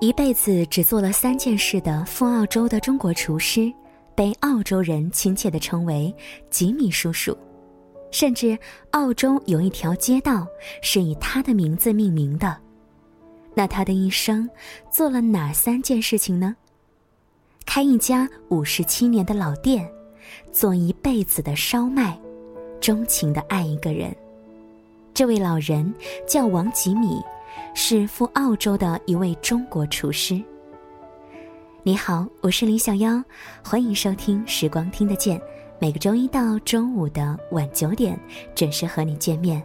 一辈子只做了三件事的赴澳洲的中国厨师，被澳洲人亲切地称为“吉米叔叔”，甚至澳洲有一条街道是以他的名字命名的。那他的一生做了哪三件事情呢？开一家五十七年的老店，做一辈子的烧麦，钟情的爱一个人。这位老人叫王吉米。是赴澳洲的一位中国厨师。你好，我是李小妖，欢迎收听《时光听得见》，每个周一到周五的晚九点准时和你见面。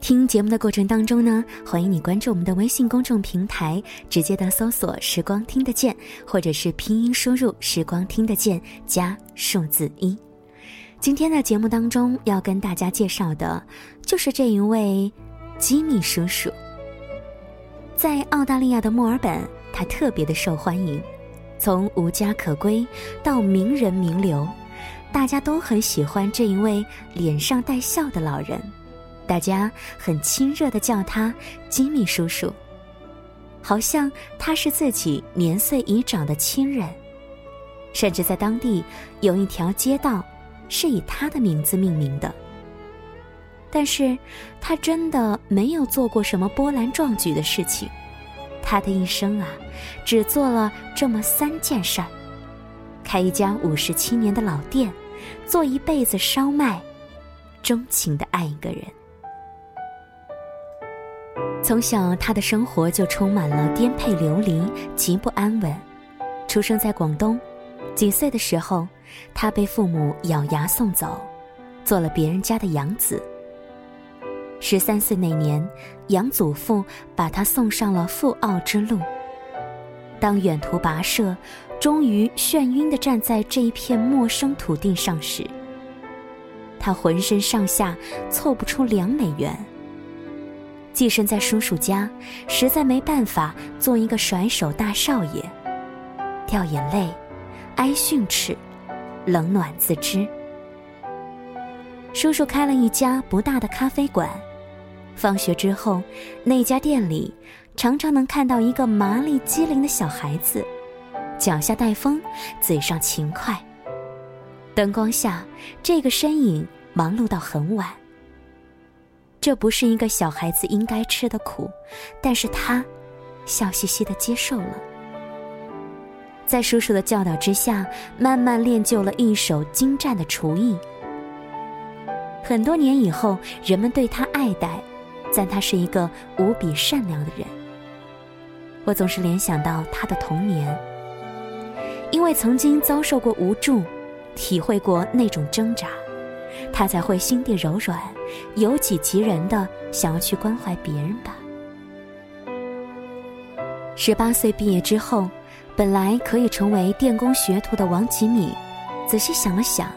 听节目的过程当中呢，欢迎你关注我们的微信公众平台，直接的搜索“时光听得见”，或者是拼音输入“时光听得见”加数字一。今天的节目当中要跟大家介绍的，就是这一位吉米叔叔。在澳大利亚的墨尔本，他特别的受欢迎，从无家可归到名人名流，大家都很喜欢这一位脸上带笑的老人，大家很亲热的叫他吉米叔叔，好像他是自己年岁已长的亲人，甚至在当地有一条街道是以他的名字命名的。但是，他真的没有做过什么波澜壮举的事情。他的一生啊，只做了这么三件事儿：开一家五十七年的老店，做一辈子烧麦，钟情的爱一个人。从小，他的生活就充满了颠沛流离，极不安稳。出生在广东，几岁的时候，他被父母咬牙送走，做了别人家的养子。十三岁那年，养祖父把他送上了赴澳之路。当远途跋涉，终于眩晕地站在这一片陌生土地上时，他浑身上下凑不出两美元。寄生在叔叔家，实在没办法做一个甩手大少爷，掉眼泪，挨训斥，冷暖自知。叔叔开了一家不大的咖啡馆。放学之后，那家店里常常能看到一个麻利机灵的小孩子，脚下带风，嘴上勤快。灯光下，这个身影忙碌到很晚。这不是一个小孩子应该吃的苦，但是他笑嘻嘻的接受了。在叔叔的教导之下，慢慢练就了一手精湛的厨艺。很多年以后，人们对他爱戴。赞他是一个无比善良的人。我总是联想到他的童年，因为曾经遭受过无助，体会过那种挣扎，他才会心地柔软，由己及人的想要去关怀别人吧。十八岁毕业之后，本来可以成为电工学徒的王吉米，仔细想了想，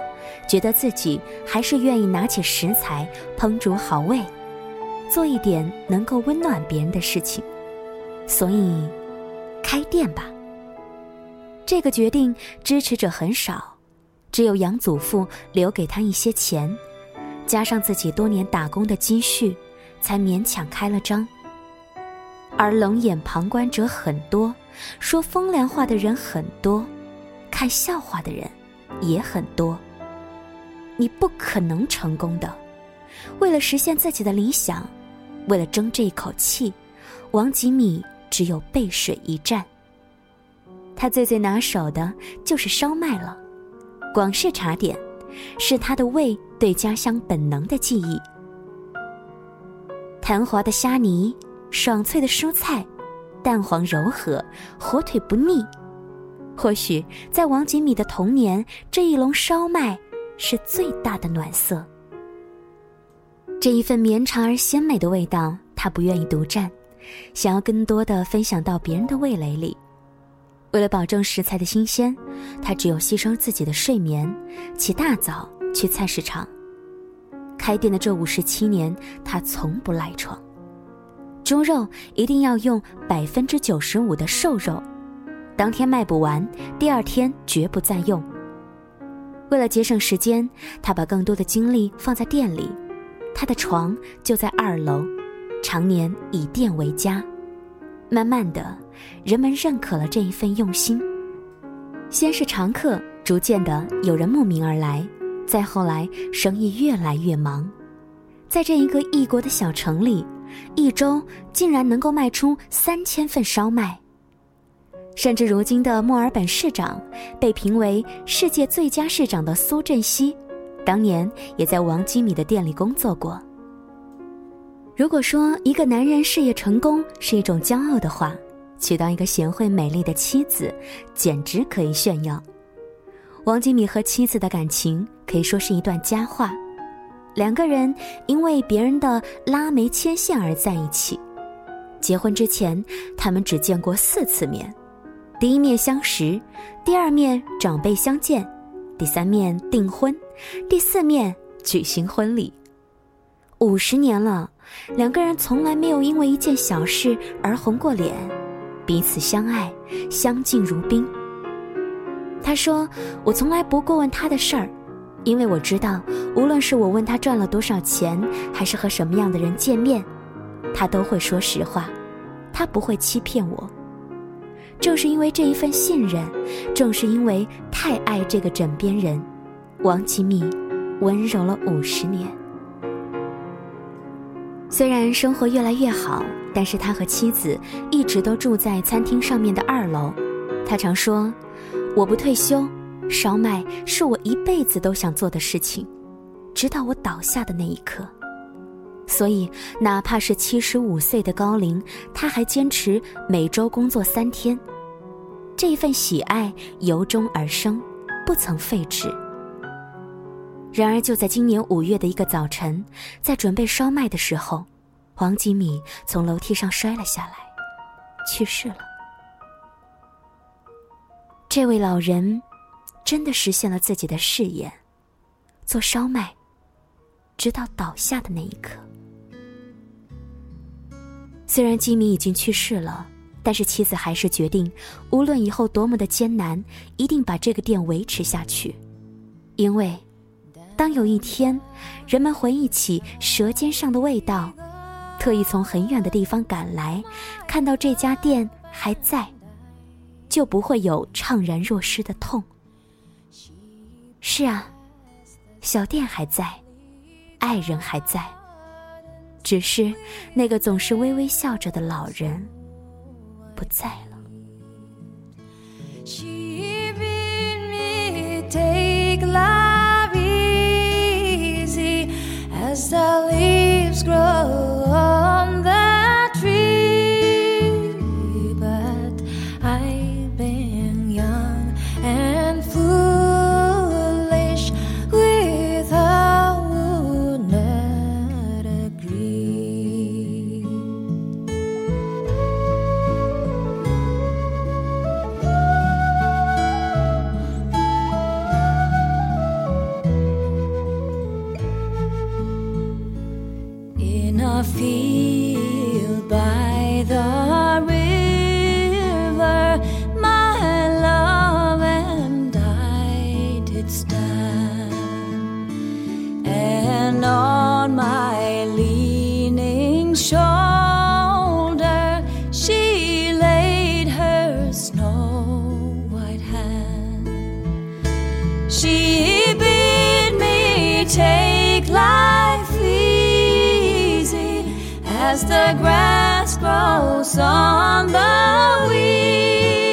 觉得自己还是愿意拿起食材烹煮好味。做一点能够温暖别人的事情，所以开店吧。这个决定支持者很少，只有养祖父留给他一些钱，加上自己多年打工的积蓄，才勉强开了张。而冷眼旁观者很多，说风凉话的人很多，看笑话的人也很多。你不可能成功的，为了实现自己的理想。为了争这一口气，王吉米只有背水一战。他最最拿手的就是烧麦了，广式茶点，是他的胃对家乡本能的记忆。弹滑的虾泥，爽脆的蔬菜，蛋黄柔和，火腿不腻。或许在王吉米的童年，这一笼烧麦是最大的暖色。这一份绵长而鲜美的味道，他不愿意独占，想要更多的分享到别人的味蕾里。为了保证食材的新鲜，他只有牺牲自己的睡眠，起大早去菜市场。开店的这五十七年，他从不赖床。猪肉一定要用百分之九十五的瘦肉，当天卖不完，第二天绝不再用。为了节省时间，他把更多的精力放在店里。他的床就在二楼，常年以店为家。慢慢的，人们认可了这一份用心。先是常客，逐渐的有人慕名而来，再后来生意越来越忙，在这一个异国的小城里，一周竟然能够卖出三千份烧麦。甚至如今的墨尔本市长，被评为世界最佳市长的苏振熙，当年也在王基米的店里工作过。如果说一个男人事业成功是一种骄傲的话，娶到一个贤惠美丽的妻子，简直可以炫耀。王基米和妻子的感情可以说是一段佳话，两个人因为别人的拉煤牵线而在一起。结婚之前，他们只见过四次面：第一面相识，第二面长辈相见，第三面订婚，第四面举行婚礼。五十年了，两个人从来没有因为一件小事而红过脸。彼此相爱，相敬如宾。他说：“我从来不过问他的事儿，因为我知道，无论是我问他赚了多少钱，还是和什么样的人见面，他都会说实话，他不会欺骗我。正是因为这一份信任，正是因为太爱这个枕边人，王吉米温柔了五十年。虽然生活越来越好。”但是他和妻子一直都住在餐厅上面的二楼。他常说：“我不退休，烧麦是我一辈子都想做的事情，直到我倒下的那一刻。”所以，哪怕是七十五岁的高龄，他还坚持每周工作三天。这份喜爱由衷而生，不曾废止。然而，就在今年五月的一个早晨，在准备烧麦的时候。黄吉米从楼梯上摔了下来，去世了。这位老人真的实现了自己的誓言，做烧麦，直到倒下的那一刻。虽然吉米已经去世了，但是妻子还是决定，无论以后多么的艰难，一定把这个店维持下去，因为，当有一天，人们回忆起舌尖上的味道。特意从很远的地方赶来，看到这家店还在，就不会有怅然若失的痛。是啊，小店还在，爱人还在，只是那个总是微微笑着的老人不在了。by the river, my love and I did stand, and on my leaning shoulder she laid her snow white hand. She bid me take life. as the grass grows on the weed.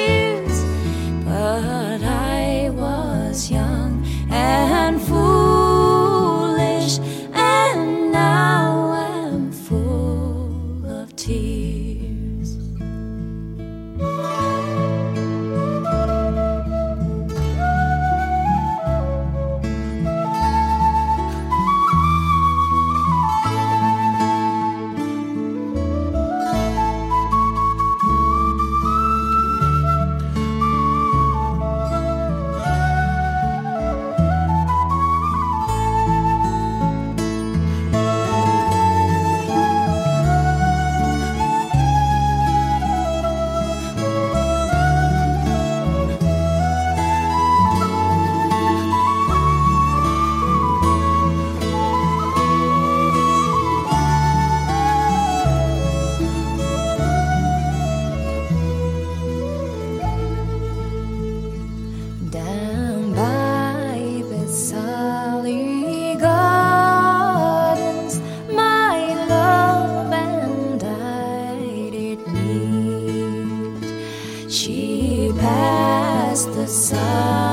as the sun.